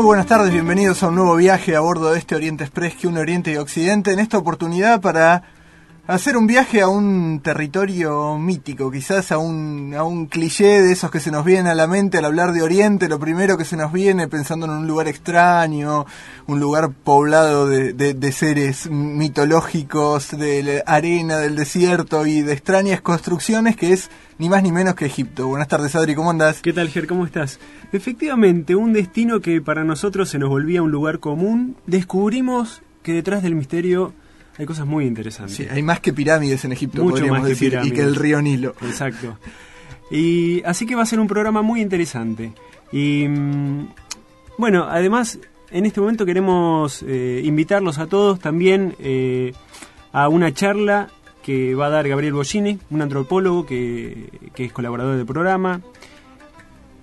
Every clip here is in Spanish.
Muy buenas tardes, bienvenidos a un nuevo viaje a bordo de este Oriente Express que une Oriente y Occidente. En esta oportunidad para hacer un viaje a un territorio mítico, quizás a un, a un cliché de esos que se nos vienen a la mente al hablar de Oriente, lo primero que se nos viene pensando en un lugar extraño, un lugar poblado de, de, de seres mitológicos, de la arena, del desierto y de extrañas construcciones que es ni más ni menos que Egipto. Buenas tardes, Adri, ¿cómo andás? ¿Qué tal, Ger? ¿Cómo estás? Efectivamente, un destino que para nosotros se nos volvía un lugar común, descubrimos que detrás del misterio hay cosas muy interesantes. Sí, hay más que pirámides en Egipto, Mucho podríamos más que decir, y pirámides. que el río Nilo. Exacto. Y así que va a ser un programa muy interesante. Y mm, bueno, además, en este momento queremos eh, invitarlos a todos también eh, a una charla que va a dar Gabriel Bollini, un antropólogo que, que es colaborador del programa.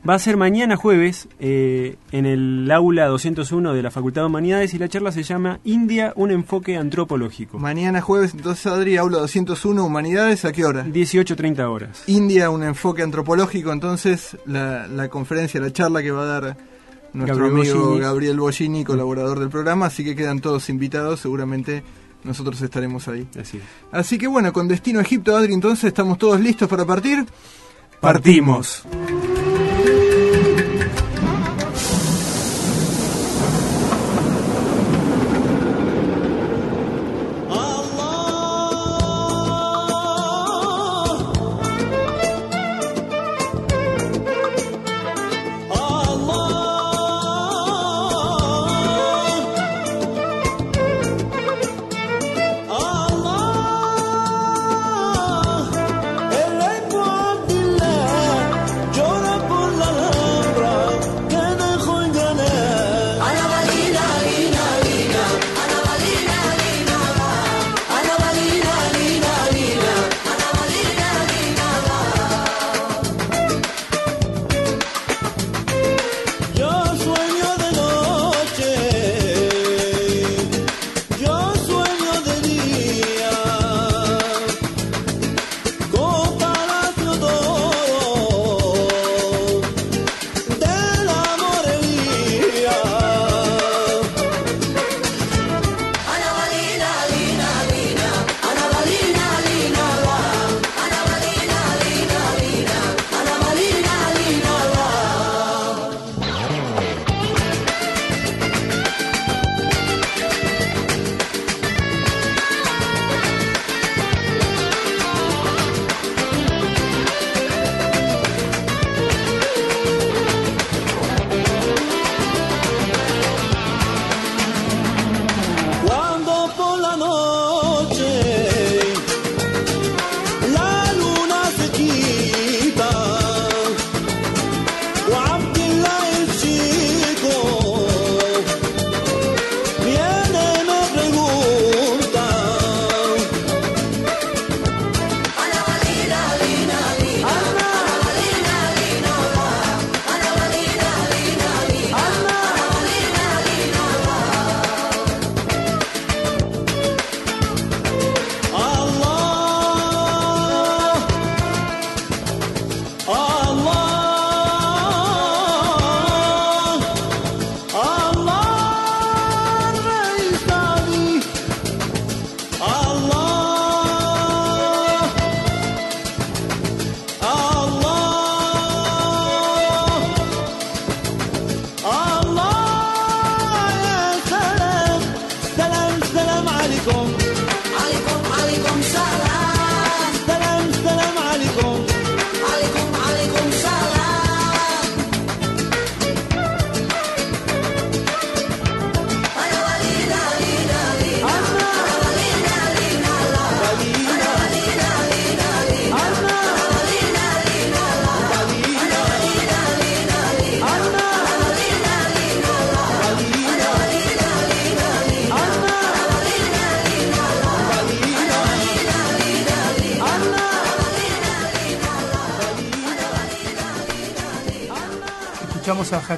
Va a ser mañana jueves eh, en el aula 201 de la Facultad de Humanidades y la charla se llama India, un enfoque antropológico. Mañana jueves, entonces, Adri, aula 201, Humanidades, ¿a qué hora? 18.30 horas. India, un enfoque antropológico, entonces, la, la conferencia, la charla que va a dar nuestro Gabriel amigo Bollini. Gabriel Bollini, colaborador del programa, así que quedan todos invitados, seguramente nosotros estaremos ahí. Así es. Así que bueno, con destino a Egipto, Adri, entonces, ¿estamos todos listos para partir? Partimos.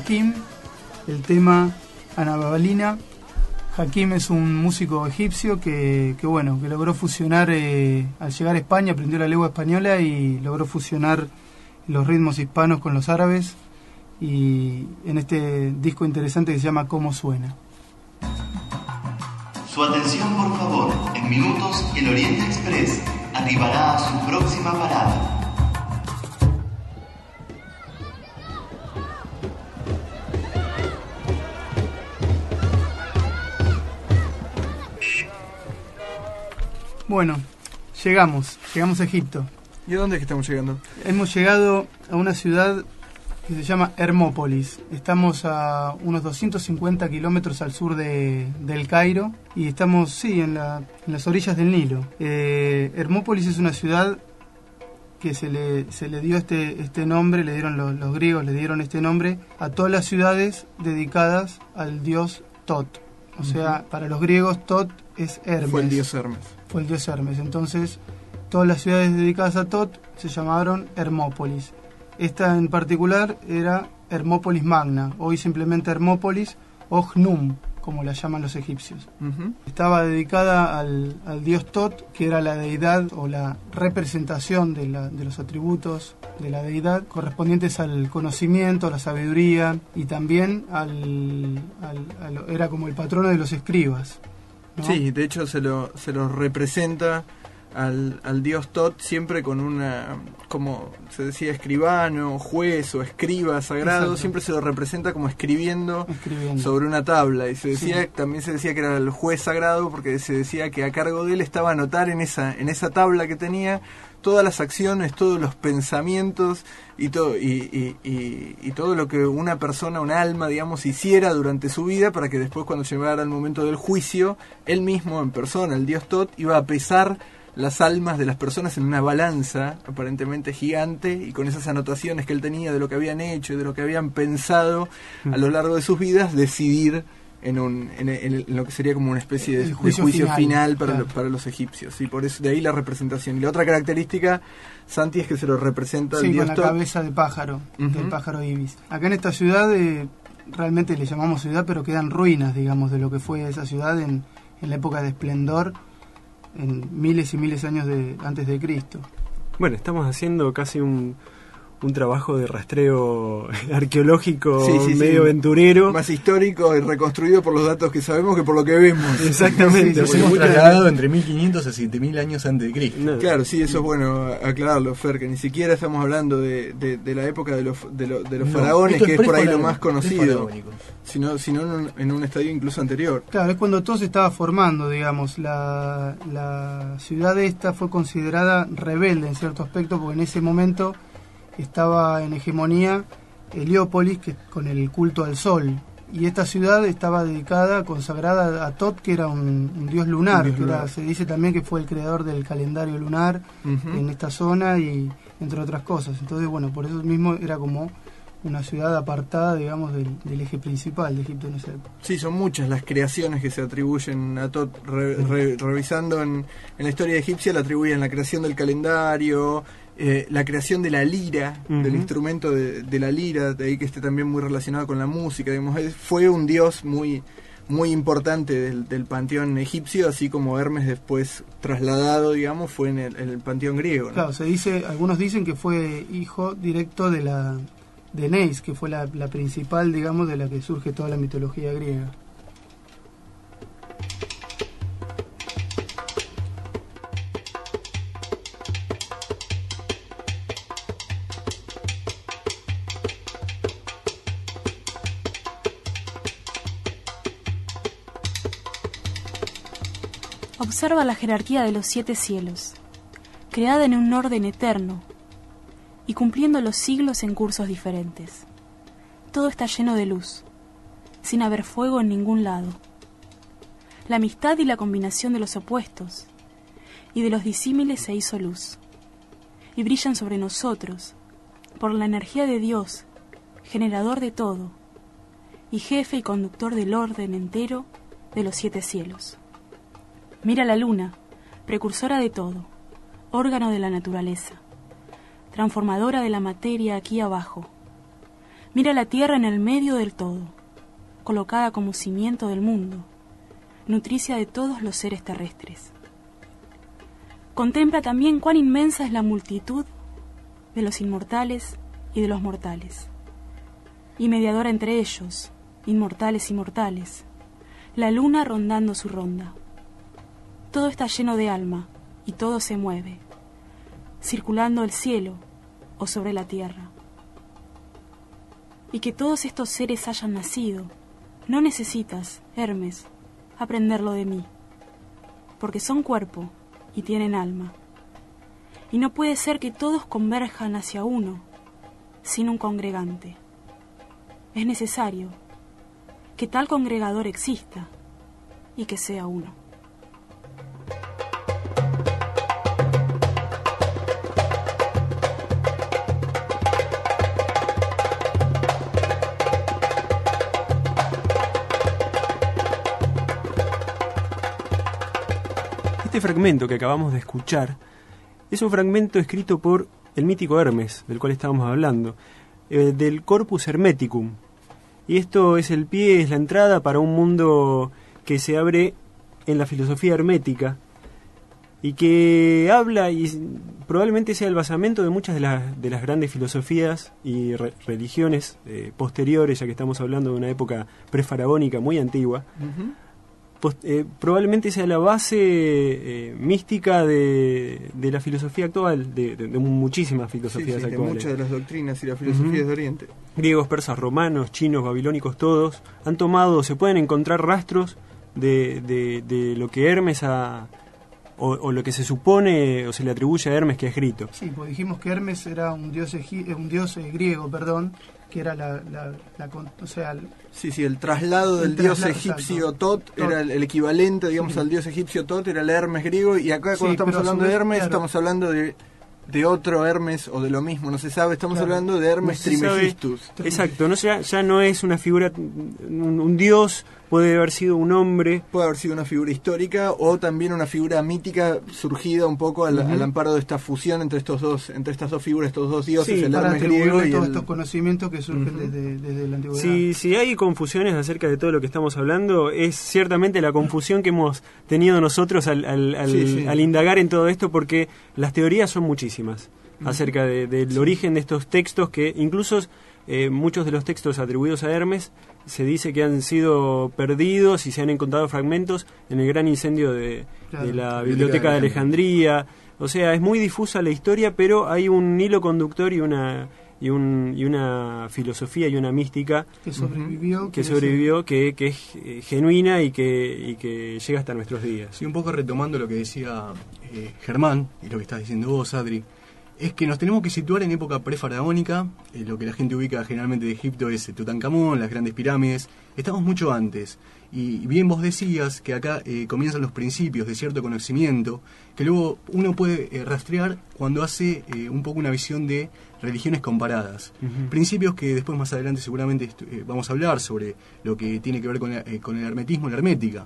Hakim, el tema Anabalina. Hakim es un músico egipcio que, bueno, que logró fusionar, eh, al llegar a España, aprendió la lengua española y logró fusionar los ritmos hispanos con los árabes y en este disco interesante que se llama Cómo suena. Su atención por favor, en minutos el Oriente Express arribará a su próxima parada. Bueno, llegamos, llegamos a Egipto. ¿Y a dónde es que estamos llegando? Hemos llegado a una ciudad que se llama Hermópolis. Estamos a unos 250 kilómetros al sur de, del Cairo y estamos, sí, en, la, en las orillas del Nilo. Eh, Hermópolis es una ciudad que se le, se le dio este, este nombre, le dieron los, los griegos, le dieron este nombre a todas las ciudades dedicadas al dios Tot. O sea, para los griegos Tot es Hermes. Fue el dios Hermes. Fue el dios Hermes. Entonces, todas las ciudades dedicadas a Tot se llamaron Hermópolis. Esta en particular era Hermópolis Magna, hoy simplemente Hermópolis o Hnum, como la llaman los egipcios. Estaba dedicada al, dios Tot, que era la deidad o la representación de, los atributos de la deidad correspondientes al conocimiento, a la sabiduría y también al, era como el patrono de los escribas. Sí, de hecho se lo, se lo representa al, al dios Tot siempre con una, como se decía, escribano, juez o escriba sagrado, siempre se lo representa como escribiendo, sobre una tabla. Y se decía, también se decía que era el juez sagrado porque se decía que a cargo de él estaba anotar en esa, en esa tabla que tenía todas las acciones, todos los pensamientos y todo, y, y, y, todo lo que una persona, un alma, digamos, hiciera durante su vida para que después cuando llegara el momento del juicio, él mismo en persona, el dios Tot, iba a pesar las almas de las personas en una balanza aparentemente gigante y con esas anotaciones que él tenía de lo que habían hecho y de lo que habían pensado a lo largo de sus vidas, decidir en, un, en, lo que sería como una especie de, juicio, final, para, para, los egipcios. Y por eso de ahí la representación. Y la otra característica, Santi, es que se lo representa sí, con la cabeza de pájaro, del pájaro ibis. Acá en esta ciudad, eh, realmente le llamamos ciudad, pero quedan ruinas, digamos, de lo que fue esa ciudad en, en la época de esplendor en miles y miles de años de, antes de Cristo. Bueno, estamos haciendo casi un, un trabajo de rastreo arqueológico medio aventurero. Más histórico y reconstruido por los datos que sabemos que por lo que vemos. Exactamente. Nos hemos trasladado entre 1500 a 7000 años antes de Cristo. Claro, sí, eso es bueno aclararlo, Fer, que ni siquiera estamos hablando de, de, la época de los, de, los faraones, que es por ahí lo más conocido, sino, sino en, un, en un estadio incluso anterior. Claro, es cuando todo se estaba formando, digamos. La, la ciudad esta fue considerada rebelde en cierto aspecto, porque en ese momento estaba en hegemonía Heliópolis, que, con el culto al sol. Y esta ciudad estaba dedicada, consagrada a Tot, que era un, dios lunar. se dice también que fue el creador del calendario lunar en esta zona y entre otras cosas. Entonces, bueno, por eso mismo era como una ciudad apartada, digamos, del, eje principal de Egipto en esa época. Sí, son muchas las creaciones que se atribuyen a Tot. revisando en, en, la historia egipcia, le atribuyen la creación del calendario, eh, la creación de la lira, del instrumento de, la lira, de ahí que esté también muy relacionado con la música, digamos, fue un dios muy muy importante del, panteón egipcio, así como Hermes después trasladado, digamos, fue en el, panteón griego. Claro, se dice, algunos dicen que fue hijo directo de la de Neis, que fue la, la principal, digamos, de la que surge toda la mitología griega. Observa la jerarquía de los siete cielos, creada en un orden eterno y cumpliendo los siglos en cursos diferentes. Todo está lleno de luz, sin haber fuego en ningún lado. La amistad y la combinación de los opuestos y de los disímiles se hizo luz, y brillan sobre nosotros por la energía de Dios, generador de todo, y jefe y conductor del orden entero de los siete cielos. Mira la luna, precursora de todo, órgano de la naturaleza, transformadora de la materia aquí abajo. Mira la tierra en el medio del todo, colocada como cimiento del mundo, nutricia de todos los seres terrestres. Contempla también cuán inmensa es la multitud de los inmortales y de los mortales, y mediadora entre ellos, inmortales y mortales, la luna rondando su ronda. Todo está lleno de alma y todo se mueve, circulando el cielo o sobre la tierra. Y que todos estos seres hayan nacido, no necesitas, Hermes, aprenderlo de mí, porque son cuerpo y tienen alma. Y no puede ser que todos converjan hacia uno sin un congregante. Es necesario que tal congregador exista y que sea uno. Este fragmento que acabamos de escuchar es un fragmento escrito por el mítico Hermes, del cual estábamos hablando, eh, del Corpus Hermeticum. Y esto es el pie, es la entrada para un mundo que se abre en la filosofía hermética y que habla y probablemente sea el basamento de muchas de, las de las grandes filosofías y re- religiones eh, posteriores, ya que estamos hablando de una época prefaragónica muy antigua. Post- eh, probablemente sea la base eh, mística de, de la filosofía actual, de, de- de muchísimas filosofías sí, de actuales. muchas de las doctrinas y las filosofías de Oriente. Griegos, persas, romanos, chinos, babilónicos, todos han tomado, se pueden encontrar rastros de, de- de lo que Hermes ha, o, o lo que se supone o se le atribuye a Hermes que ha escrito. Sí, pues dijimos que Hermes era un dios, egi- eh, un dios eh, griego, perdón, que era la, la, la con- o sea, el- Sí, sí, el traslado El del dios traslado, egipcio. Tot Tot. era el, el equivalente, digamos, Sí. al dios egipcio Tot, era el Hermes griego, y acá Sí, cuando estamos hablando de Hermes, claro. estamos hablando de, de otro Hermes o de lo mismo, no se sabe, estamos Claro. hablando de Hermes No. Trimegistus. Exacto, no ya, ya no es una figura, un, un dios, puede haber sido un hombre. Puede haber sido una figura histórica o también una figura mítica surgida un poco al, al amparo de esta fusión entre estos dos, entre estas dos figuras, estos dos dioses, Sí, el para Hermes griego y todos el... estos conocimientos que surgen desde, desde la antigüedad. Si, si hay confusiones acerca de todo lo que estamos hablando, es ciertamente la confusión que hemos tenido nosotros al, al- al- Sí, sí. al indagar en todo esto, porque las teorías son muchísimas acerca de- del origen de estos textos, que incluso eh, muchos de los textos atribuidos a Hermes se dice que han sido perdidos y se han encontrado fragmentos en el gran incendio de, Claro. de la Biblioteca Biblioteca de Alejandría. O sea, es muy difusa la historia, pero hay un hilo conductor y una, y, un, y una filosofía y una mística que sobrevivió. que sobrevivió, que, que es eh, genuina y que, y que llega hasta nuestros días. Sí, un poco retomando lo que decía eh, Germán y lo que estás diciendo vos, Adri, es que nos tenemos que situar en época prefaraónica. eh, lo que la gente ubica generalmente de Egipto es Tutankamón, las grandes pirámides. Estamos mucho antes. Y bien vos decías que acá eh, comienzan los principios de cierto conocimiento, que luego uno puede eh, rastrear cuando hace eh, un poco una visión de religiones comparadas. Principios que después más adelante seguramente eh, vamos a hablar sobre lo que tiene que ver con, la- eh, con el hermetismo y la hermética.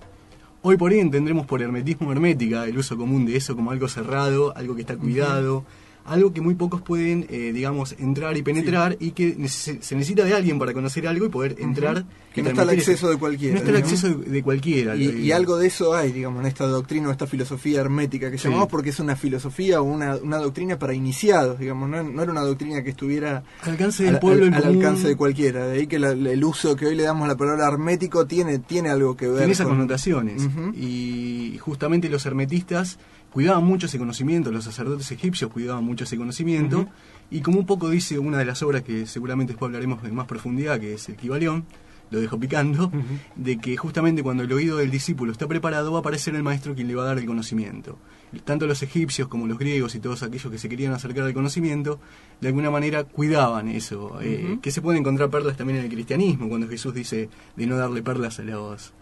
Hoy por hoy entendremos por hermetismo hermética el uso común de eso como algo cerrado, algo que está cuidado, algo que muy pocos pueden, eh, digamos, entrar y penetrar y que se necesita de alguien para conocer algo y poder entrar. Que y no está transmitir acceso eso. de cualquiera, No está digamos. acceso de, de cualquiera. Y, y algo de eso hay, digamos, en esta doctrina o esta filosofía hermética que Sí. llamamos porque es una filosofía o una, una doctrina para iniciados, digamos, no, no era una doctrina que estuviera Al alcance del pueblo, al- el al alcance de cualquiera. De ahí que la- el uso que hoy le damos a la palabra hermético tiene, tiene algo que ver. tiene esas con- connotaciones. Y justamente los hermetistas cuidaban mucho ese conocimiento, los sacerdotes egipcios cuidaban mucho ese conocimiento. Y como un poco dice una de las obras que seguramente después hablaremos en más profundidad, que es el Kibalión, lo dejo picando, de que justamente cuando el oído del discípulo está preparado va a aparecer el maestro quien le va a dar el conocimiento. Tanto los egipcios como los griegos y todos aquellos que se querían acercar al conocimiento, de alguna manera cuidaban eso. eh, que se pueden encontrar perlas también en el cristianismo, cuando Jesús dice de no darle perlas a los,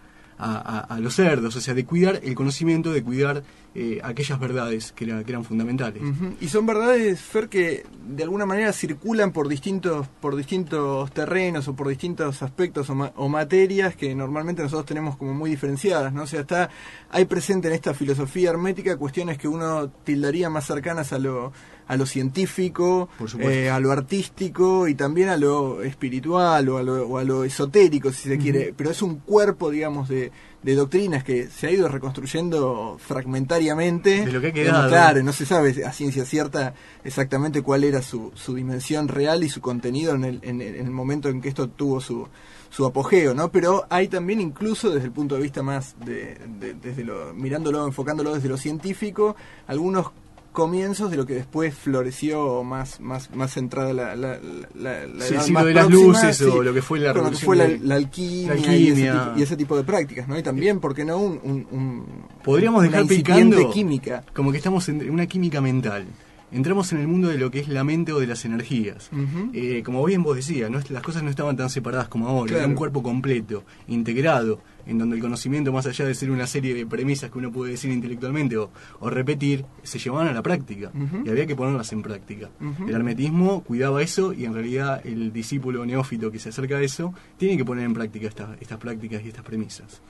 a, los cerdos, o sea, de cuidar el conocimiento, de cuidar eh, aquellas verdades que, era- que eran fundamentales. Y son verdades, Fer, que de alguna manera circulan por distintos, por distintos terrenos o por distintos aspectos o materias que normalmente nosotros tenemos como muy diferenciadas, ¿no? O sea, está, hay presente en esta filosofía hermética cuestiones que uno tildaría más cercanas a lo, a lo científico, eh, a lo artístico y también a lo espiritual o a lo, o a lo esotérico, si se quiere. Pero es un cuerpo, digamos, de, de doctrinas que se ha ido reconstruyendo fragmentariamente. De lo que ha quedado. Claro, no se sabe a ciencia cierta exactamente cuál era su, su dimensión real y su contenido en el, en, en el momento en que esto tuvo su, su apogeo, ¿no? Pero hay también incluso desde el punto de vista más de, de- desde lo mirándolo, enfocándolo desde lo científico, algunos comienzos de lo que después floreció más más más centrada la la, la, la Sí, edad más de las luces o lo que fue la lo que fue la, alquimia, Y, ese y ese tipo de prácticas, ¿no? Y también, ¿por qué no? Un, un- un- Podríamos dejar picando química. como que estamos en una química mental. Entramos en el mundo de lo que es la mente o de las energías. Eh, como bien vos decías, no las cosas no estaban tan separadas como ahora. Claro. Era un cuerpo completo, integrado, en donde el conocimiento, más allá de ser una serie de premisas que uno puede decir intelectualmente o, o repetir, se llevaban a la práctica y había que ponerlas en práctica. El hermetismo cuidaba eso y en realidad el discípulo neófito que se acerca a eso tiene que poner en práctica esta- estas prácticas y estas premisas.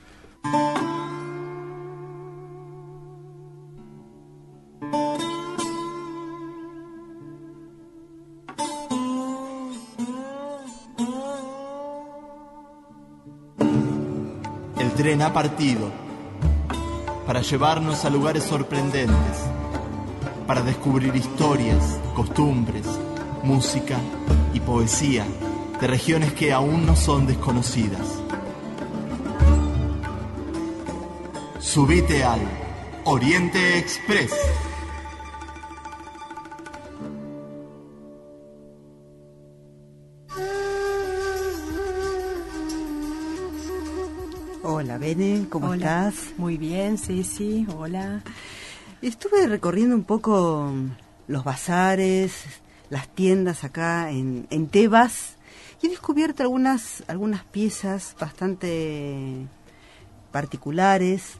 Tren ha partido para llevarnos a lugares sorprendentes, para descubrir historias, costumbres, música y poesía de regiones que aún no son desconocidas. Subite al Oriente Express. ¿Cómo Hola. estás? Muy bien, sí, sí, hola. Estuve recorriendo un poco los bazares, las tiendas acá en, en Tebas y he descubierto algunas, algunas piezas bastante particulares,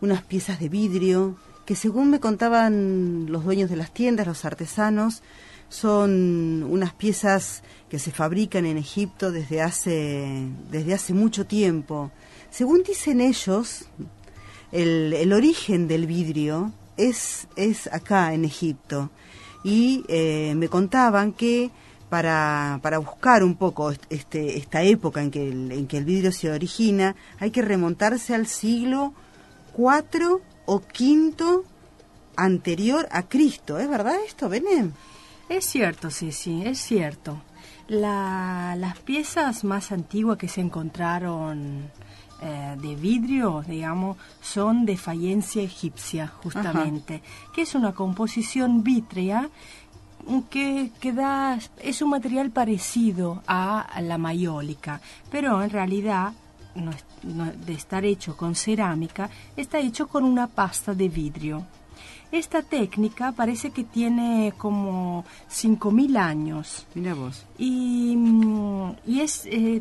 unas piezas de vidrio que según me contaban los dueños de las tiendas, los artesanos, son unas piezas que se fabrican en Egipto desde hace, desde hace mucho tiempo. Según dicen ellos, el, el origen del vidrio es, es acá en Egipto. Y eh, me contaban que para, para buscar un poco est- este, esta época en que, el, en que el vidrio se origina, hay que remontarse al siglo IV o V anterior a Cristo. ¿Es verdad esto, Benem? Es cierto, sí, sí, es cierto. La- las piezas más antiguas que se encontraron eh, de vidrio, digamos, son de fayencia egipcia, justamente, que es una composición vítrea que, que da, es un material parecido a la mayólica, pero en realidad no es- no- de estar hecho con cerámica, está hecho con una pasta de vidrio. Esta técnica parece que tiene como 5.000 años Mira vos. y, mm, y es, eh,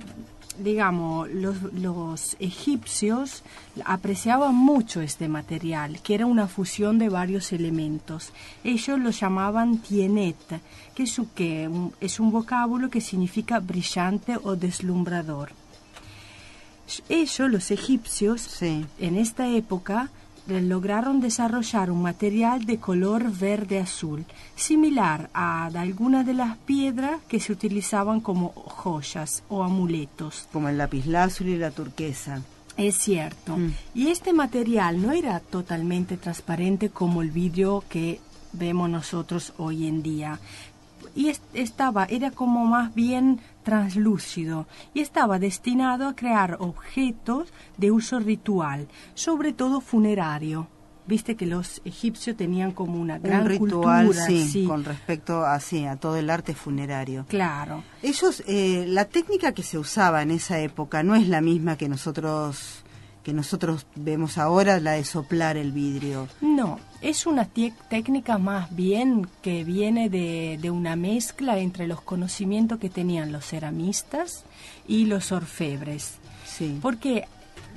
digamos, los, los egipcios apreciaban mucho este material, que era una fusión de varios elementos. Ellos lo llamaban tienet, que es, un- que es un vocábulo que significa brillante o deslumbrador. Ellos, los egipcios, Sí. en esta época lograron desarrollar un material de color verde azul, similar a de algunas de las piedras que se utilizaban como joyas o amuletos. Como el lapislázuli y la turquesa. Es cierto. Mm. Y este material no era totalmente transparente como el vidrio que vemos nosotros hoy en día. Y es- estaba, era como más bien translúcido y estaba destinado a crear objetos de uso ritual, sobre todo funerario. Viste que los egipcios tenían como una gran Un ritual, cultura, sí, sí. con respecto a, sí, a todo el arte funerario. Claro. Ellos, eh, la técnica que se usaba en esa época no es la misma que nosotros que nosotros vemos ahora, la de soplar el vidrio. No, es una técnica más bien que viene de, de una mezcla entre los conocimientos que tenían los ceramistas y los orfebres. Sí. Porque,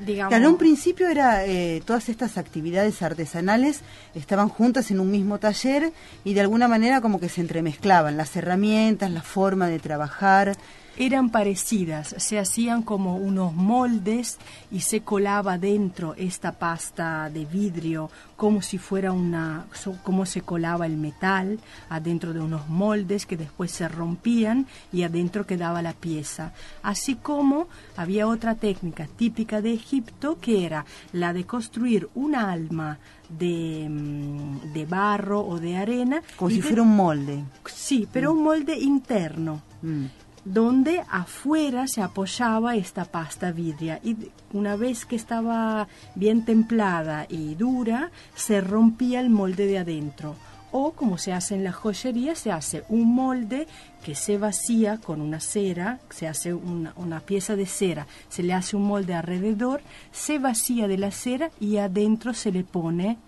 digamos... Claro, en un principio era eh, todas estas actividades artesanales estaban juntas en un mismo taller y de alguna manera como que se entremezclaban las herramientas, la forma de trabajar. Eran parecidas, se hacían como unos moldes y se colaba dentro esta pasta de vidrio como si fuera una, como se colaba el metal adentro de unos moldes que después se rompían y adentro quedaba la pieza. Así como había otra técnica típica de Egipto que era la de construir una alma de, mm, de barro o de arena. Como si fuera un molde. Sí, pero un molde interno. Mm. Donde afuera se apoyaba esta pasta vidria y una vez que estaba bien templada y dura, se rompía el molde de adentro. O como se hace en la joyería, se hace un molde que se vacía con una cera, se hace una, una pieza de cera, se le hace un molde alrededor, se vacía de la cera y adentro se le pone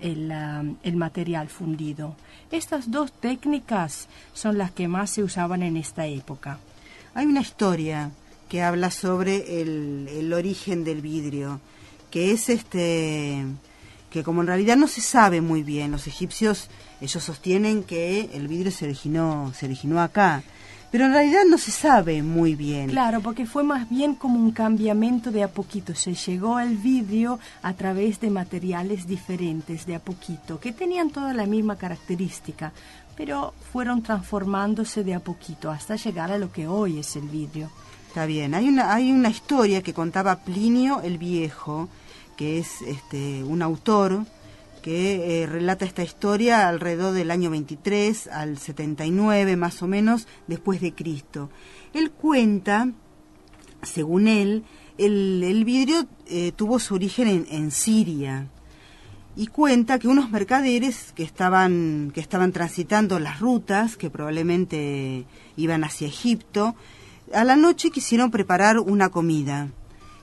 el, ah, el material fundido. Estas dos técnicas son las que más se usaban en esta época. Hay una historia que habla sobre el, el origen del vidrio, que es este que como en realidad no se sabe muy bien, los egipcios ellos sostienen que el vidrio se originó se originó acá, pero en realidad no se sabe muy bien. Claro, porque fue más bien como un cambiamiento de a poquito. Se llegó al vidrio a través de materiales diferentes de a poquito, que tenían toda la misma característica, pero fueron transformándose de a poquito hasta llegar a lo que hoy es el vidrio. Está bien, hay una, hay una historia que contaba Plinio el Viejo, que es este, un autor que eh, relata esta historia alrededor del año 23 al 79 más o menos después de Cristo. Él cuenta, según él, el, vidrio eh, tuvo su origen en, en, Siria y cuenta que unos mercaderes que estaban, que estaban transitando las rutas, que probablemente iban hacia Egipto, a la noche quisieron preparar una comida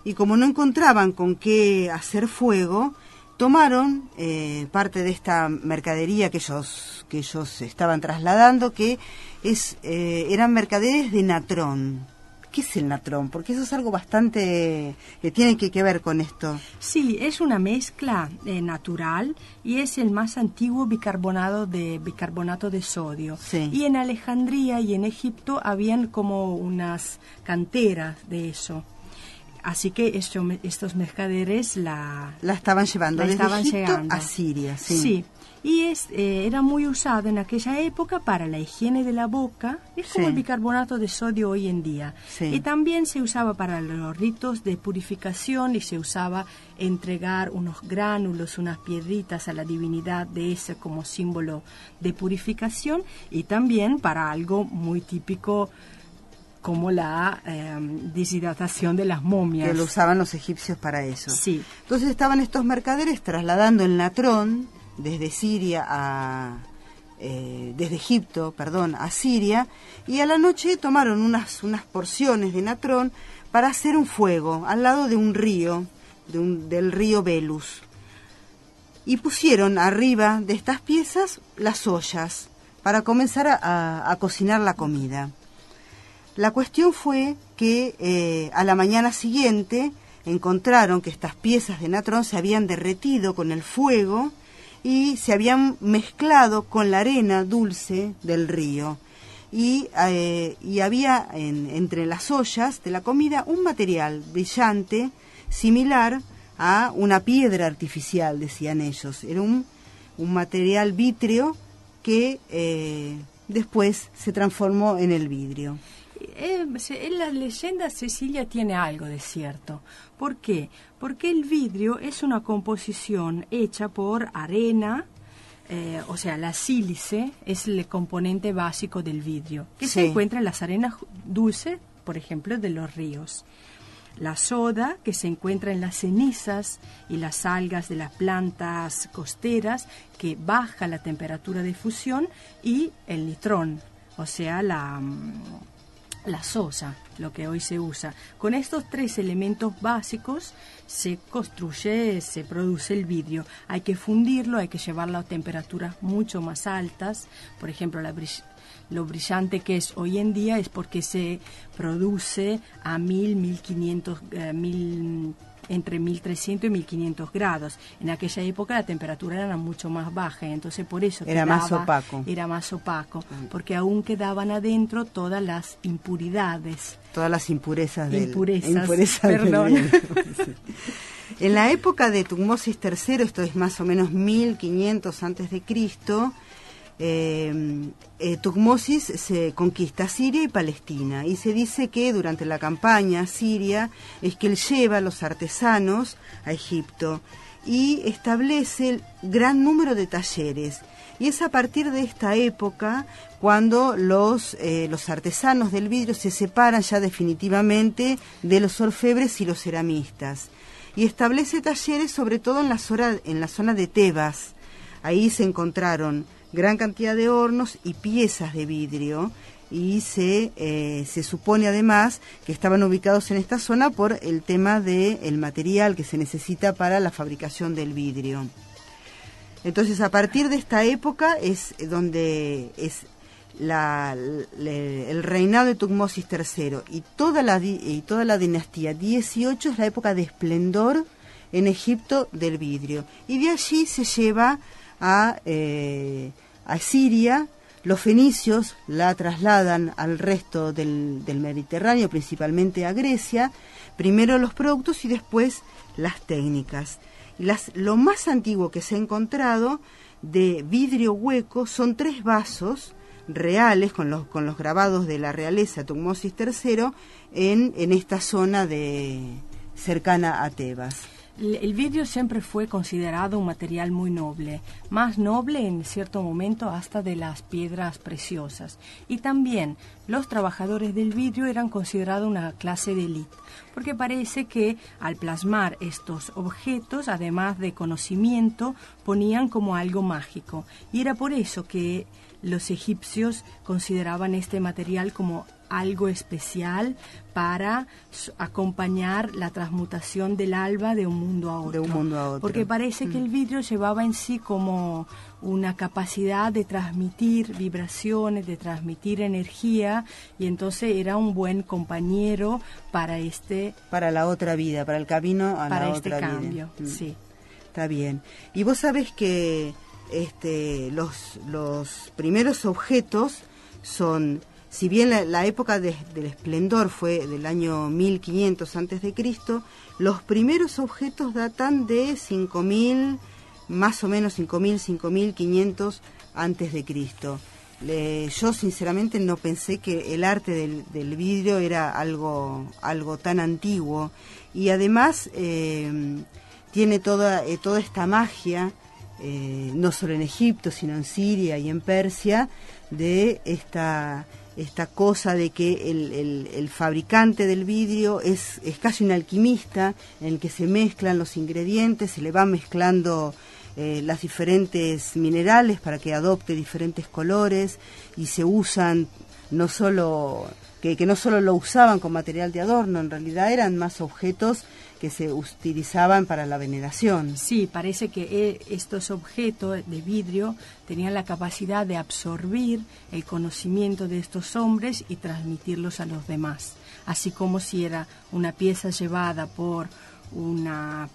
y como no encontraban con qué hacer fuego, tomaron eh, parte de esta mercadería que ellos que ellos estaban trasladando que es eh, eran mercaderes de natrón ¿Qué es el natrón? Porque eso es algo bastante que tiene que, que ver con esto. Sí, es una mezcla eh, natural y es el más antiguo bicarbonato de bicarbonato de sodio. Sí. Y en Alejandría y en Egipto habían como unas canteras de eso. Así que esto, estos mercaderes la, la estaban llevando la desde estaban llegando. a Siria. Sí. Sí. Y es, eh, era muy usado en aquella época para la higiene de la boca. Es como Sí. el bicarbonato de sodio hoy en día. Sí. Y también se usaba para los ritos de purificación y se usaba entregar unos gránulos, unas piedritas a la divinidad de ese como símbolo de purificación y también para algo muy típico como la eh, deshidratación de las momias. que lo usaban los egipcios para eso. Sí. Entonces estaban estos mercaderes trasladando el natrón desde Siria a eh, desde Egipto, perdón, a Siria y a la noche tomaron unas unas porciones de natrón para hacer un fuego al lado de un río, de un- del río Belus. Y pusieron arriba de estas piezas las ollas para comenzar a- a- a cocinar la comida. La cuestión fue que eh, a la mañana siguiente encontraron que estas piezas de natrón se habían derretido con el fuego y se habían mezclado con la arena dulce del río. Y, eh, había en- entre las ollas de la comida un material brillante similar a una piedra artificial, decían ellos. Era un, un material vítreo que eh, después se transformó en el vidrio. Eh, en la leyenda Cecilia tiene algo de cierto. ¿Por qué? Porque el vidrio es una composición hecha por arena, eh, o sea, la sílice es el componente básico del vidrio, que se encuentra en las arenas dulces, por ejemplo, de los ríos. La soda, que se encuentra en las cenizas y las algas de las plantas costeras, que baja la temperatura de fusión, y el nitrón, o sea, la, mm, la sosa, lo que hoy se usa. Con estos tres elementos básicos se construye, se produce el vidrio. Hay que fundirlo, hay que llevarlo a temperaturas mucho más altas. Por ejemplo, lo brillante que es hoy en día es porque se produce a 1000, 1500, eh, 1000 entre 1300 y 1500 grados. En aquella época la temperatura era mucho más baja, entonces por eso era más opaco. Era más opaco, porque aún quedaban adentro todas las impuridades. Todas las impurezas del impurezas, perdón. En la época de Tutmosis III, esto es más o menos 1500 antes de Cristo, eh, eh, se conquista Siria y Palestina y se dice que durante la campaña siria es que él lleva a los artesanos a Egipto y establece gran número de talleres. Y es a partir de esta época cuando los, eh, los artesanos del vidrio se separan ya definitivamente de los orfebres y los ceramistas. Y establece talleres sobre todo en la zona, en la zona de Tebas. Ahí se encontraron gran cantidad de hornos y piezas de vidrio y se, eh, se supone además que estaban ubicados en esta zona por el tema del material que se necesita para la fabricación del vidrio. Entonces, a partir de esta época es donde es la, el reinado de Tutmosis III y toda, la, y toda la dinastía 18 es la época de esplendor en Egipto del vidrio. Y de allí se lleva a, eh, a Siria, los fenicios la trasladan al resto del, del, Mediterráneo, principalmente a Grecia, primero los productos y después las técnicas. Las, lo más antiguo que se ha encontrado de vidrio hueco son tres vasos reales con los, con los grabados de la realeza Tutmosis III en, en esta zona de, cercana a Tebas. El vidrio siempre fue considerado un material muy noble, más noble en cierto momento hasta de las piedras preciosas. Y también los trabajadores del vidrio eran considerados una clase de élite, porque parece que al plasmar estos objetos, además de conocimiento, ponían como algo mágico. Y era por eso que los egipcios consideraban este material como algo especial para acompañar la transmutación del alba de un mundo a otro. De un mundo a otro. Porque parece que el mm. vidrio llevaba en sí como una capacidad de transmitir vibraciones, de transmitir energía y entonces era un buen compañero para este para la otra vida, para el camino a para la este otra cambio, vida. Mm. sí. Está bien. Y vos sabés que este, los, los primeros objetos son si bien la, época del esplendor fue del año 1500 antes de Cristo, los primeros objetos datan de 5000, más o menos 5000, 5500 antes de Cristo. yo sinceramente no pensé que el arte del, vidrio era algo, algo tan antiguo y además eh, tiene toda, eh, toda esta magia, eh, no solo en Egipto, sino en Siria y en Persia, de esta esta cosa de que el, fabricante del vidrio es, es, casi un alquimista en el que se mezclan los ingredientes, se le va mezclando eh, las diferentes minerales para que adopte diferentes colores y se usan no solo que, que no solo lo usaban como material de adorno, en realidad eran más objetos que se utilizaban para la veneración. Sí, parece que eh, estos objetos de vidrio tenían la capacidad de absorbir el conocimiento de estos hombres y transmitirlos a los demás, así como si era una pieza llevada por una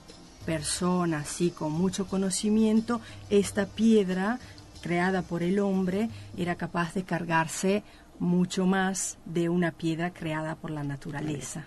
persona así con mucho conocimiento, esta piedra creada por el hombre era capaz de cargarse mucho más de una piedra creada por la naturaleza.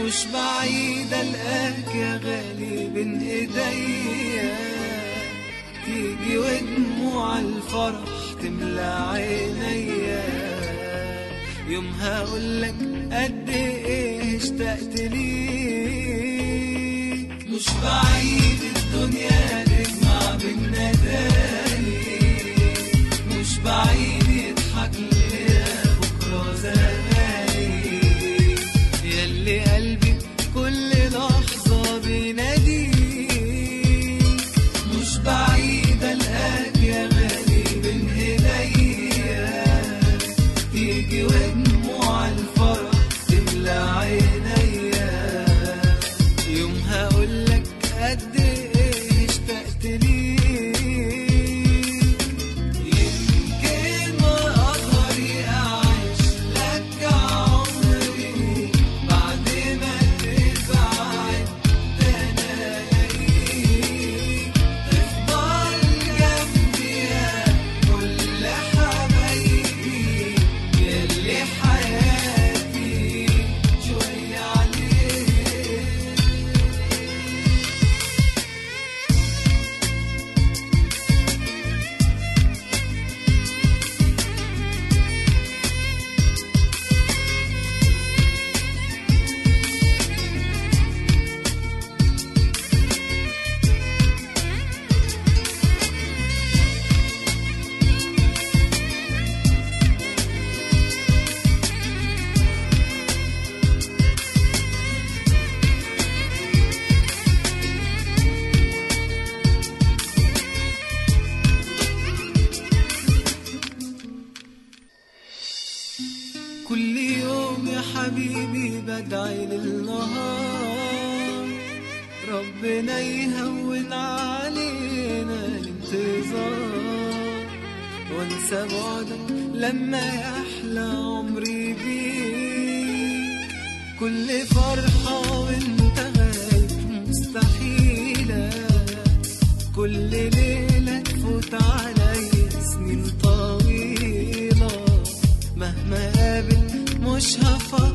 مش بعيد القاك يا غالي بين إيديا. تيجي ودموع الفرح تملى عينيا. يومها اقولك قد إيه اشتقت ليك. مش بعيد الدنيا تجمع بينا تاني مش بعيد يضحك ليا بكرة زماني وانسى بعدك لما يحلى عمري بيك. كل فرحة وانت غايب مستحيلة. كل ليلة تفوت علي سنين طويلة. مهما قابل مش هفكر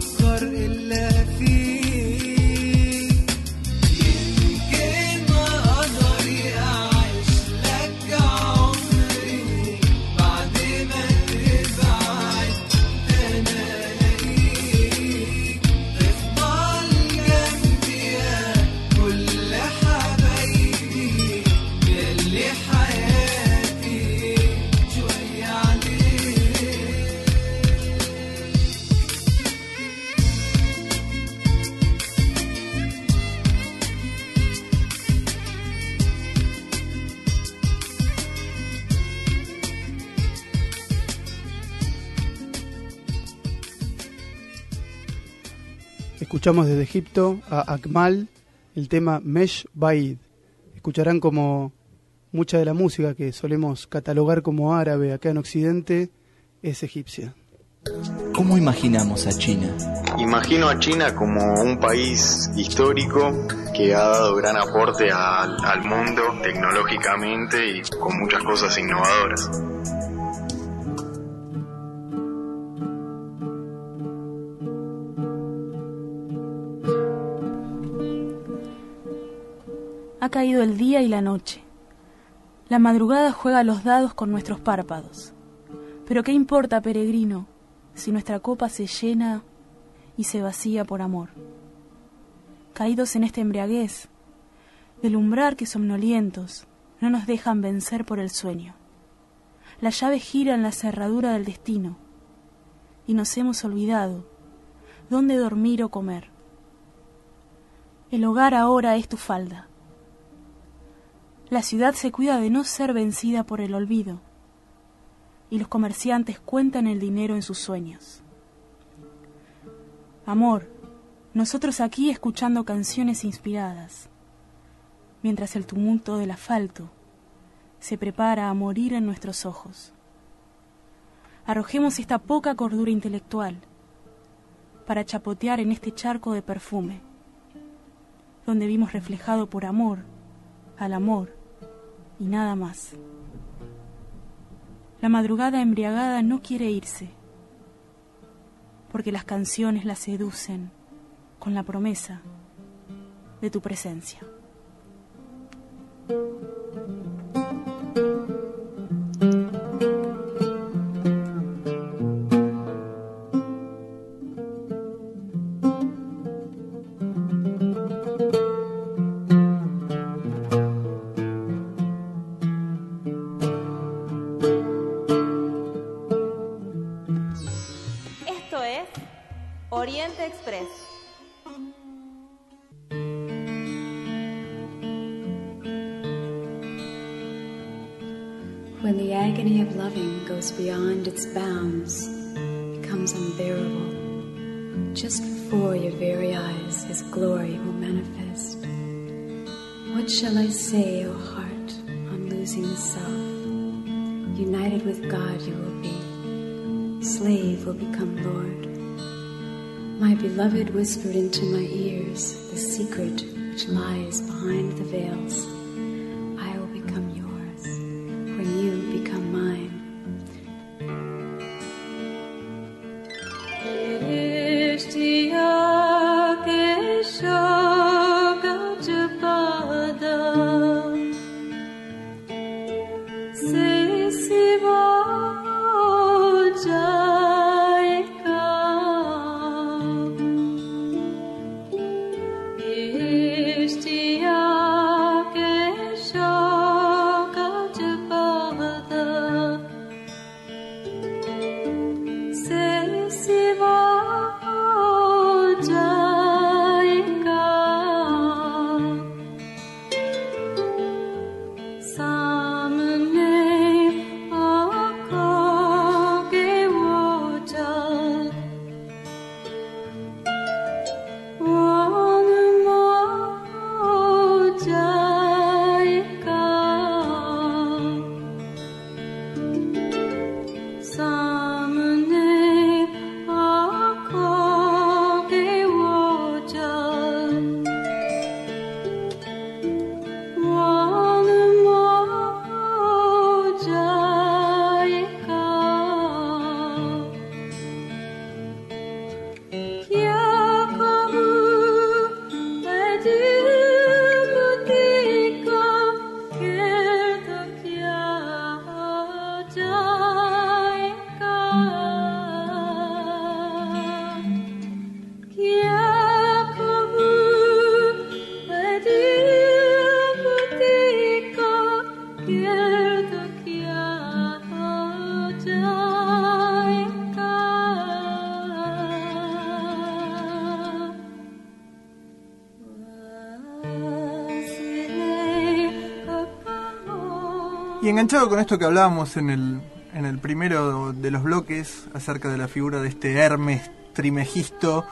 Escuchamos desde Egipto a Akmal el tema Mesh Baid. Escucharán como mucha de la música que solemos catalogar como árabe acá en Occidente es egipcia. ¿Cómo imaginamos a China? Imagino a China como un país histórico que ha dado gran aporte al, al mundo tecnológicamente y con muchas cosas innovadoras. Ha caído el día y la noche. La madrugada juega los dados con nuestros párpados. Pero ¿qué importa, peregrino, si nuestra copa se llena y se vacía por amor? Caídos en esta embriaguez, del umbral que somnolientos no nos dejan vencer por el sueño. La llave gira en la cerradura del destino y nos hemos olvidado dónde dormir o comer. El hogar ahora es tu falda. La ciudad se cuida de no ser vencida por el olvido y los comerciantes cuentan el dinero en sus sueños. Amor, nosotros aquí escuchando canciones inspiradas, mientras el tumulto del asfalto se prepara a morir en nuestros ojos. Arrojemos esta poca cordura intelectual para chapotear en este charco de perfume, donde vimos reflejado por amor al amor y nada más. La madrugada embriagada no quiere irse, porque las canciones la seducen con la promesa de tu presencia. Oriente Express. When the agony of loving goes beyond its bounds, becomes unbearable. Just before your very eyes, his glory will manifest. What shall I say, O heart, on losing the self? United with God you will be. Slave will become Lord. My beloved whispered into my ears the secret which lies behind the veils. Con esto que hablábamos en el, en el primero de los bloques acerca de la figura de este Hermes Trimegisto,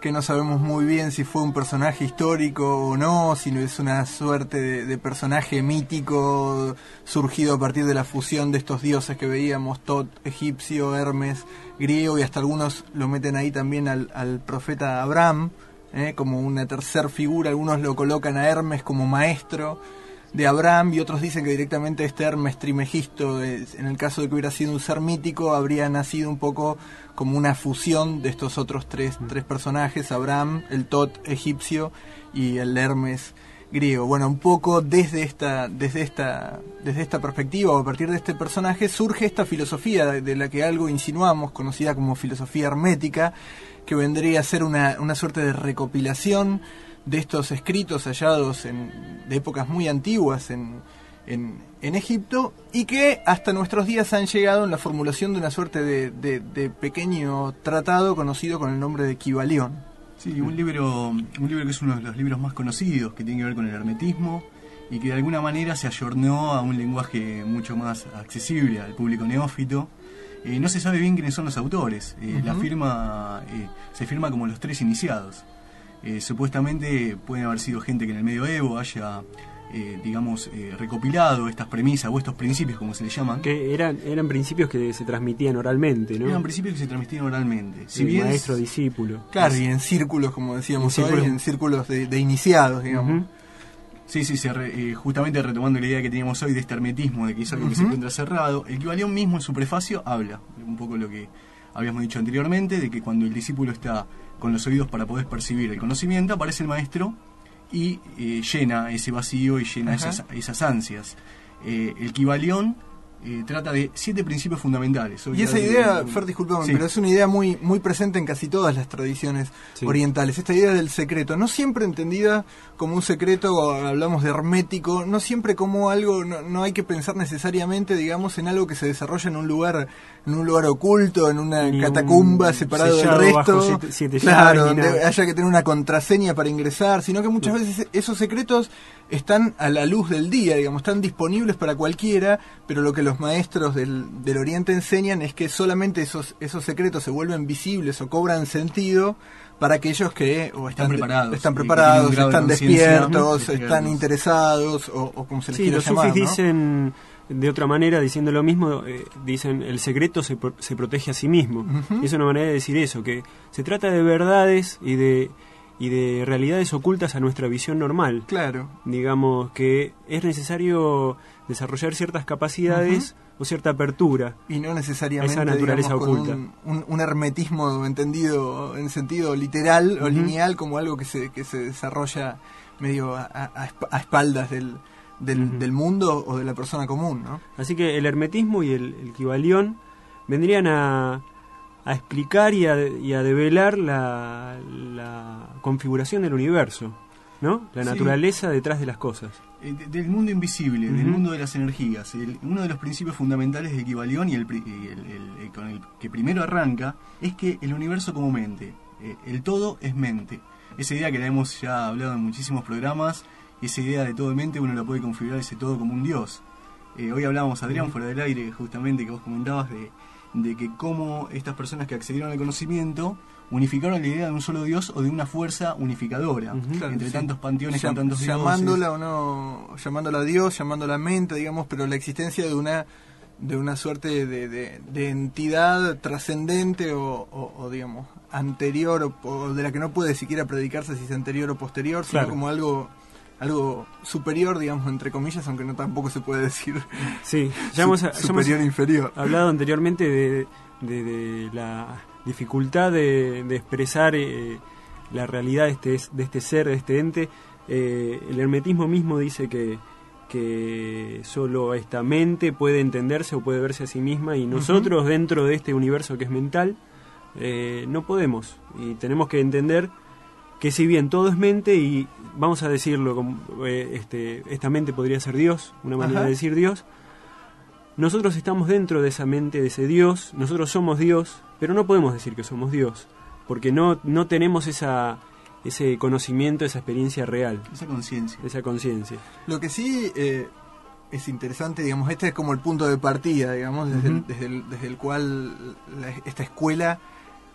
que no sabemos muy bien si fue un personaje histórico o no, si es una suerte de, de personaje mítico surgido a partir de la fusión de estos dioses que veíamos, Tot egipcio, Hermes griego, y hasta algunos lo meten ahí también al, al profeta Abraham, ¿eh? como una tercer figura, algunos lo colocan a Hermes como maestro de Abraham y otros dicen que directamente este Hermes Trimegisto, en el caso de que hubiera sido un ser mítico, habría nacido un poco como una fusión de estos otros tres, tres personajes, Abraham, el Tot egipcio y el Hermes griego. Bueno, un poco desde esta, desde esta, desde esta perspectiva o a partir de este personaje surge esta filosofía de, de la que algo insinuamos, conocida como filosofía hermética, que vendría a ser una, una suerte de recopilación de estos escritos hallados en, de épocas muy antiguas en, en, en, Egipto y que hasta nuestros días han llegado en la formulación de una suerte de, de, de pequeño tratado conocido con el nombre de Kibalión. Sí, un libro, un libro que es uno de los libros más conocidos, que tiene que ver con el hermetismo y que de alguna manera se ayornó a un lenguaje mucho más accesible al público neófito. Eh, no se sabe bien quiénes son los autores. Eh, Ujú. La firma eh, se firma como los tres iniciados. Eh, supuestamente pueden haber sido gente que en el medioevo haya, eh, digamos, eh, recopilado estas premisas o estos principios, como se les llaman. Que eran, eran principios que se transmitían oralmente, ¿no? Eran principios que se transmitían oralmente. Si Sí, bien maestro, discípulo. Claro, y en círculos, como decíamos En hoy, círculos. en círculos de, de iniciados, digamos. Sí, sí, se re- eh, justamente retomando la idea que teníamos hoy de este hermetismo, de que es algo que se encuentra cerrado, el Kibalión mismo en su prefacio habla un poco lo que habíamos dicho anteriormente, de que cuando el discípulo está con los oídos para poder percibir el conocimiento, aparece el maestro y eh, llena ese vacío y llena esas, esas ansias. Eh, el Kibalión eh, trata de siete principios fundamentales. Y esa idea, Fer, disculpame, Sí. pero es una idea muy, muy presente en casi todas las tradiciones Sí. orientales. Esta idea del secreto, no siempre entendida como un secreto, hablamos de hermético, no siempre como algo, no, no hay que pensar necesariamente, digamos, en algo que se desarrolla en un lugar, en un lugar oculto, en una Ni un catacumba separado del resto. bajo siete- siete claro, donde haya que tener una contraseña para ingresar, sino que muchas veces esos secretos están a la luz del día, digamos, están disponibles para cualquiera, pero lo que los maestros del, del Oriente enseñan es que solamente esos, esos secretos se vuelven visibles o cobran sentido para aquellos que o están, preparados, están preparados, de están despiertos, de están interesados o, o como se les Sí, quiera los llamar. sufis ¿no? dicen de otra manera, diciendo lo mismo, eh, dicen el secreto se, pro- se protege a sí mismo. Es una manera de decir eso, que se trata de verdades y de, y de realidades ocultas a nuestra visión normal. Claro. Digamos que es necesario desarrollar ciertas capacidades o cierta apertura. Y no necesariamente Esa naturaleza digamos, con oculta. Un, un- un hermetismo entendido en sentido literal o lineal como algo que se, que se desarrolla medio a, a- a esp- a espaldas del, del, del mundo o de la persona común, ¿no? Así que el hermetismo y el, el vendrían a, a explicar y a, y a develar la, la configuración del universo, ¿no? La Sí. naturaleza detrás de las cosas. Eh, de- del mundo invisible, del mundo de las energías. El- uno de los principios fundamentales de Kybalión y el, el con el que primero arranca es que el universo como mente, eh, el todo es mente. Esa idea que la hemos ya hablado en muchísimos programas, esa idea de todo es mente, uno la puede configurar ese todo como un dios. Eh, hoy hablábamos, Adrián, fuera del aire, justamente, que vos comentabas de, de que cómo estas personas que accedieron al conocimiento unificaron la idea de un solo dios o de una fuerza unificadora. Claro, entre sí. tantos panteones Llam- con tantos dioses. llamándola o no llamándola a Dios llamándola mente digamos pero la existencia de una de una suerte de, de- de entidad trascendente o, o- o, digamos anterior o, o de la que no puede siquiera predicarse si es anterior o posterior sino Claro. como algo algo superior digamos entre comillas aunque no tampoco se puede decir Sí, ya hemos, su- ya hemos superior inferior hablado anteriormente de, de- de la dificultad de, de expresar eh, la realidad de este, de este ser, de este ente. Eh, el hermetismo mismo dice que, que solo esta mente puede entenderse o puede verse a sí misma y nosotros dentro de este universo que es mental eh, no podemos y tenemos que entender que si bien todo es mente y vamos a decirlo como eh, este, esta mente podría ser Dios una manera Ajá. de decir Dios nosotros estamos dentro de esa mente de ese Dios nosotros somos Dios pero no podemos decir que somos Dios porque no no tenemos esa ese conocimiento esa experiencia real Esa conciencia. esa conciencia Lo que sí eh, es interesante, digamos, este es como el punto de partida, digamos, desde, el, Ujú. desde, el, desde el cual la- esta escuela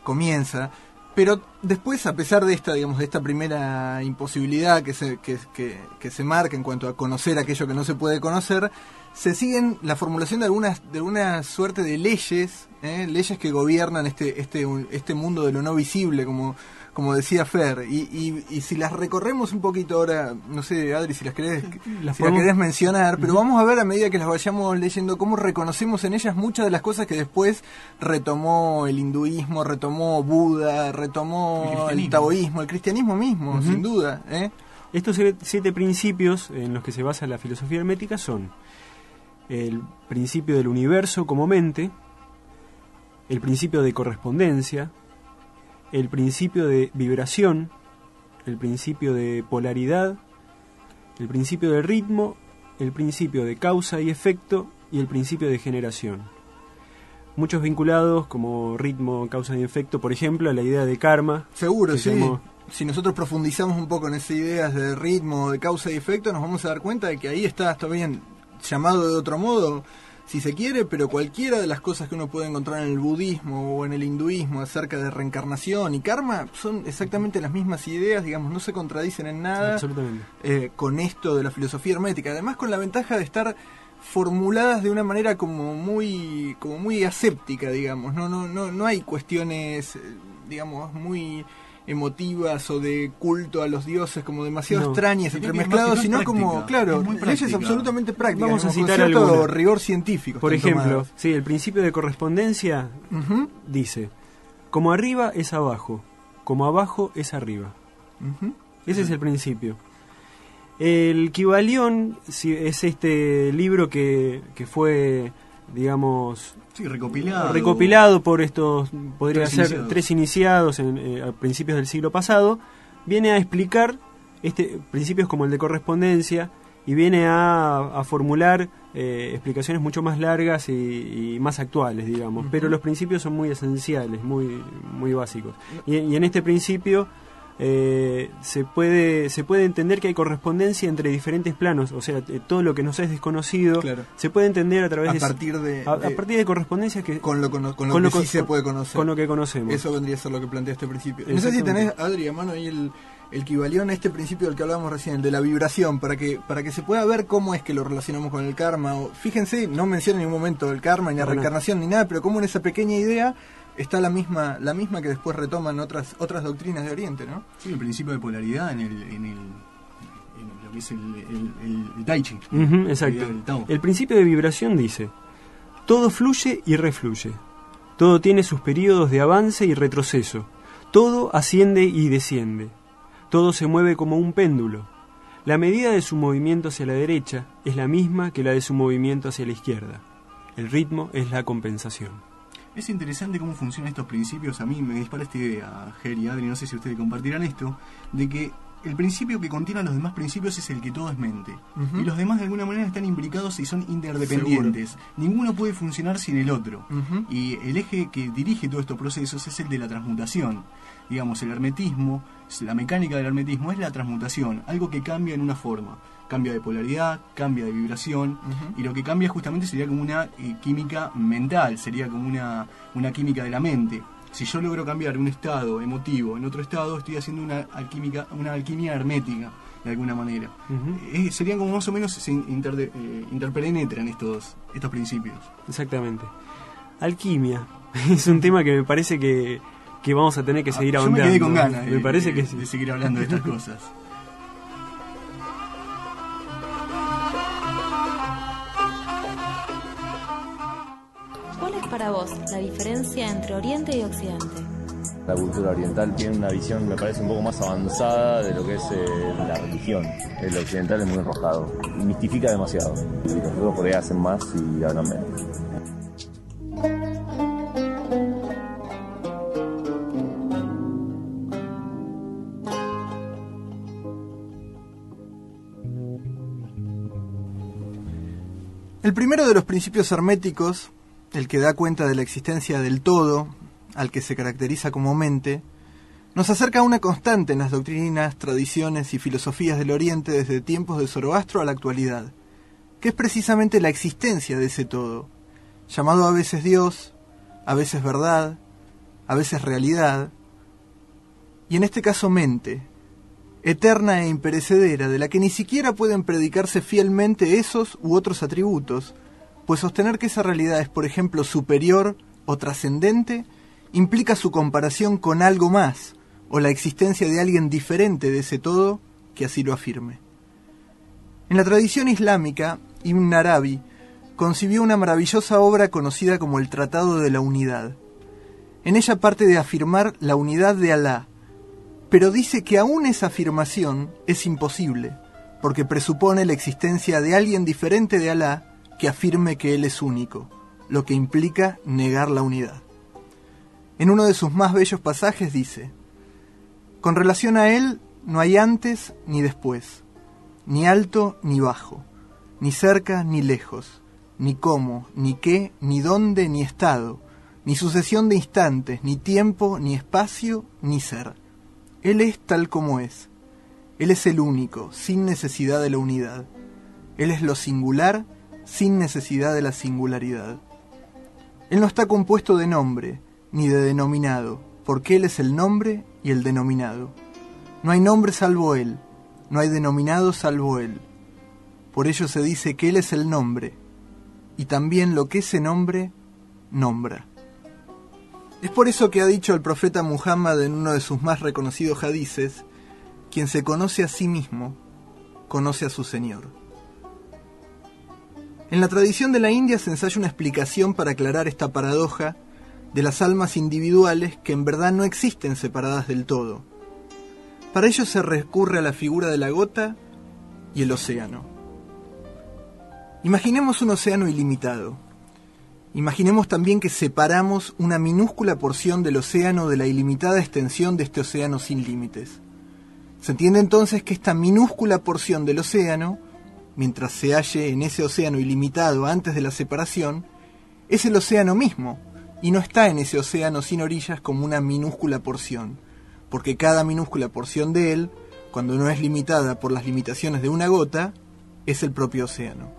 comienza. Pero después, a pesar de esta, digamos, de esta primera imposibilidad que se, que, que- que se marca en cuanto a conocer aquello que no se puede conocer, se siguen la formulación de algunas, de una suerte de leyes, ¿eh? leyes que gobiernan este, este, este mundo de lo no visible, como, como decía Fer. Y, y, y si las recorremos un poquito ahora, no sé, Adri, si las querés, Las si las querés mencionar, pero vamos a ver a medida que las vayamos leyendo cómo reconocemos en ellas muchas de las cosas que después retomó el hinduismo, retomó Buda, retomó el, taoísmo, el cristianismo mismo, sin duda. ¿eh? Estos siete principios en los que se basa la filosofía hermética son el principio del universo como mente, el principio de correspondencia, el principio de vibración, el principio de polaridad, el principio de ritmo, el principio de causa y efecto y el principio de generación. Muchos vinculados como ritmo, causa y efecto, por ejemplo, a la idea de karma. Seguro, sí. llamó- Si nosotros profundizamos un poco en esas ideas de ritmo, de causa y efecto, nos vamos a dar cuenta de que ahí está, está bien llamado de otro modo, si se quiere, pero cualquiera de las cosas que uno puede encontrar en el budismo o en el hinduismo acerca de reencarnación y karma son exactamente las mismas ideas, digamos, no se contradicen en nada eh, con esto de la filosofía hermética. Además, con la ventaja de estar formuladas de una manera como muy como muy aséptica, digamos. No no no no hay cuestiones, eh, digamos, muy emotivas o de culto a los dioses como demasiado No. extrañas que sino como, claro, leyes práctica. absolutamente prácticas, Vamos a citar rigor científico. Por ejemplo, tomadas. sí, el principio de correspondencia dice, como arriba es abajo, como abajo es arriba. Ese es el principio. El Kybalión sí, es este libro que, que fue, digamos, Sí, recopilado. recopilado por estos, podría Tres ser iniciados. tres iniciados en, eh, a principios del siglo pasado, viene a explicar este principios como el de correspondencia y viene a, a formular eh, explicaciones mucho más largas y, y más actuales, digamos. Pero los principios son muy esenciales, muy, muy básicos. Y, y en este principio eh, se puede se puede entender que hay correspondencia entre diferentes planos, o sea, eh, todo lo que nos es desconocido Claro. se puede entender a través A de partir de- a, a de- partir de correspondencia que Con lo, con lo Con que lo sí se puede conocer. con lo que conocemos. Eso vendría a ser lo que planteaste al principio. No sé si tenés, Adri, a mano ahí el, el Kibalión, este principio del que hablábamos recién, el de la vibración, para que, para que se pueda ver cómo es que lo relacionamos con el karma. O, fíjense, no menciona en ningún momento el karma, ni la reencarnación, ni nada, pero como en esa pequeña idea está la misma, la misma que después retoman otras, otras doctrinas de Oriente, ¿no? Sí, el principio de polaridad en el, en el en lo que es el, el, el- el Tai Chi. Exacto. El Tao. El principio de vibración dice, todo fluye y refluye, todo tiene sus periodos de avance y retroceso, todo asciende y desciende, todo se mueve como un péndulo. La medida de su movimiento hacia la derecha es la misma que la de su movimiento hacia la izquierda. El ritmo es la compensación. Es interesante cómo funcionan estos principios. A mí me dispara esta idea, Ger y Adri, no sé si ustedes compartirán esto, de que el principio que contiene a los demás principios es el que todo es mente. Y los demás de alguna manera están imbricados y son interdependientes. Ninguno puede funcionar sin el otro. Y el eje que dirige todos estos procesos es el de la transmutación. Digamos, el hermetismo, la mecánica del hermetismo es la transmutación, algo que cambia en una forma. Cambia de polaridad, cambia de vibración, y lo que cambia justamente sería como una eh, química mental, sería como una, una química de la mente. Si yo logro cambiar un estado emotivo en otro estado, estoy haciendo una alquímica, una alquimia hermética, de alguna manera. Eh, serían como más o menos se interde- eh, interpenetran estos, estos principios. Exactamente. Alquimia. Es un tema que me parece que, que vamos a tener que seguir Ah, Yo me ahondando. quedé con ganas Me parece que sí. de seguir hablando de estas cosas. Para vos la diferencia entre Oriente y Occidente? La cultura oriental tiene una visión, me parece, un poco más avanzada de lo que es eh, la religión. El occidental es muy enrojado, mistifica demasiado. Y los otros por ahí hacen más y hablan menos. El primero de los principios herméticos, el que da cuenta de la existencia del todo, al que se caracteriza como mente, nos acerca a una constante en las doctrinas, tradiciones y filosofías del Oriente desde tiempos de Zoroastro a la actualidad, que es precisamente la existencia de ese todo, llamado a veces Dios, a veces verdad, a veces realidad, y en este caso mente, eterna e imperecedera, de la que ni siquiera pueden predicarse fielmente esos u otros atributos, pues sostener que esa realidad es, por ejemplo, superior o trascendente, implica su comparación con algo más, o la existencia de alguien diferente de ese todo que así lo afirme. En la tradición islámica, Ibn Arabi concibió una maravillosa obra conocida como el Tratado de la Unidad. En ella parte de afirmar la unidad de Alá, pero dice que aún esa afirmación es imposible, porque presupone la existencia de alguien diferente de Alá que afirme que Él es único, lo que implica negar la unidad. En uno de sus más bellos pasajes dice, Con relación a Él no hay antes ni después, ni alto ni bajo, ni cerca ni lejos, ni cómo, ni qué, ni dónde, ni estado, ni sucesión de instantes, ni tiempo, ni espacio, ni ser. Él es tal como es. Él es el único, sin necesidad de la unidad. Él es lo singular, sin necesidad de la singularidad. Él no está compuesto de nombre, ni de denominado, porque Él es el nombre y el denominado. No hay nombre salvo Él, no hay denominado salvo Él. Por ello se dice que Él es el nombre, y también lo que ese nombre nombra. Es por eso que ha dicho el profeta Muhammad en uno de sus más reconocidos hadices, quien se conoce a sí mismo, conoce a su Señor. En la tradición de la India se ensaya una explicación para aclarar esta paradoja de las almas individuales que en verdad no existen separadas del todo. Para ello se recurre a la figura de la gota y el océano. Imaginemos un océano ilimitado. Imaginemos también que separamos una minúscula porción del océano de la ilimitada extensión de este océano sin límites. Se entiende entonces que esta minúscula porción del océano, mientras se halle en ese océano ilimitado antes de la separación, es el océano mismo, y no está en ese océano sin orillas como una minúscula porción, porque cada minúscula porción de él, cuando no es limitada por las limitaciones de una gota, es el propio océano.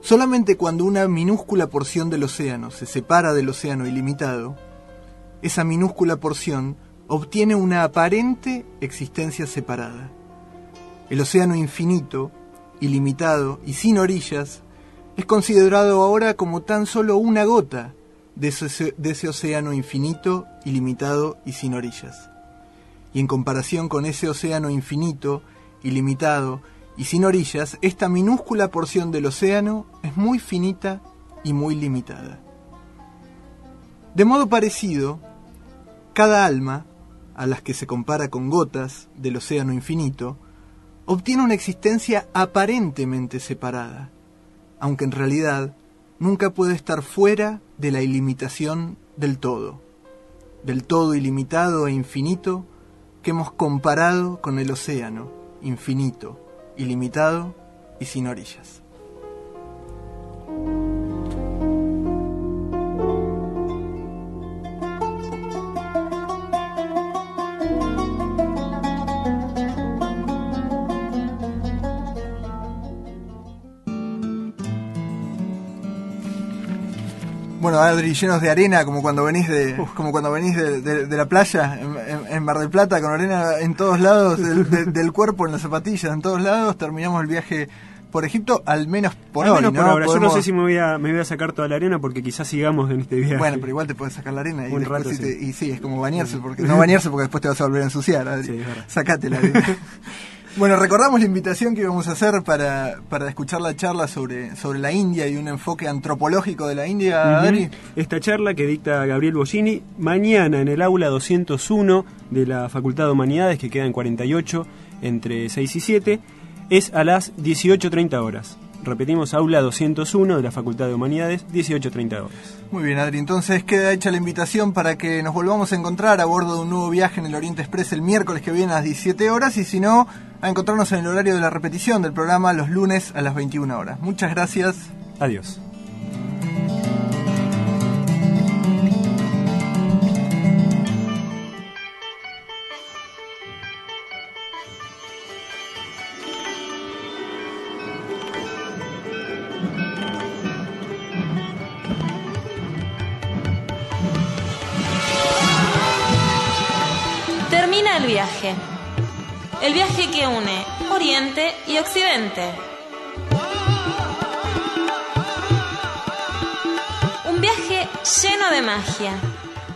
Solamente cuando una minúscula porción del océano se separa del océano ilimitado, esa minúscula porción obtiene una aparente existencia separada. El océano infinito, ilimitado y sin orillas es considerado ahora como tan solo una gota de ese, de ese océano infinito, ilimitado y sin orillas. Y en comparación con ese océano infinito, ilimitado y sin orillas, esta minúscula porción del océano es muy finita y muy limitada. De modo parecido, cada alma, a las que se compara con gotas del océano infinito, obtiene una existencia aparentemente separada, aunque en realidad nunca puede estar fuera de la ilimitación del todo, del todo ilimitado e infinito que hemos comparado con el océano infinito, ilimitado y sin orillas. Bueno, Adri, llenos de arena, como cuando venís de, como cuando venís de, de- de la playa en, en- Mar del Plata, con arena en todos lados del, de- del cuerpo, en las zapatillas, en todos lados. Terminamos el viaje por Egipto, al menos por Al hoy, menos ¿no? por ahora. Yo no sé si me voy, a, me voy a sacar toda la arena porque quizás sigamos en este viaje. Bueno, pero igual te puedes sacar la arena y Un rato, sí te- y sí, es como bañarse, porque no bañarse porque después te vas a volver a ensuciar, Adri. Sí. Sacate la arena. Bueno, recordamos la invitación que íbamos a hacer para, para escuchar la charla sobre, sobre la India y un enfoque antropológico de la India. Adri. Esta charla que dicta Gabriel Bollini mañana en el aula 201 de la Facultad de Humanidades, que queda en 48 entre 6 y 7, es a las 18.30 horas. Repetimos, aula 201 de la Facultad de Humanidades, 18.30 horas. Muy bien, Adri. Entonces queda hecha la invitación para que nos volvamos a encontrar a bordo de un nuevo viaje en el Oriente Express el miércoles que viene a las 17 horas y si no, a encontrarnos en el horario de la repetición del programa los lunes a las 21 horas. Muchas gracias. Adiós. Un viaje lleno de magia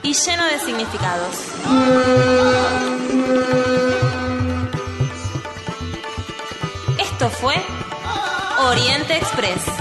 y lleno de significados. Esto fue Oriente Express.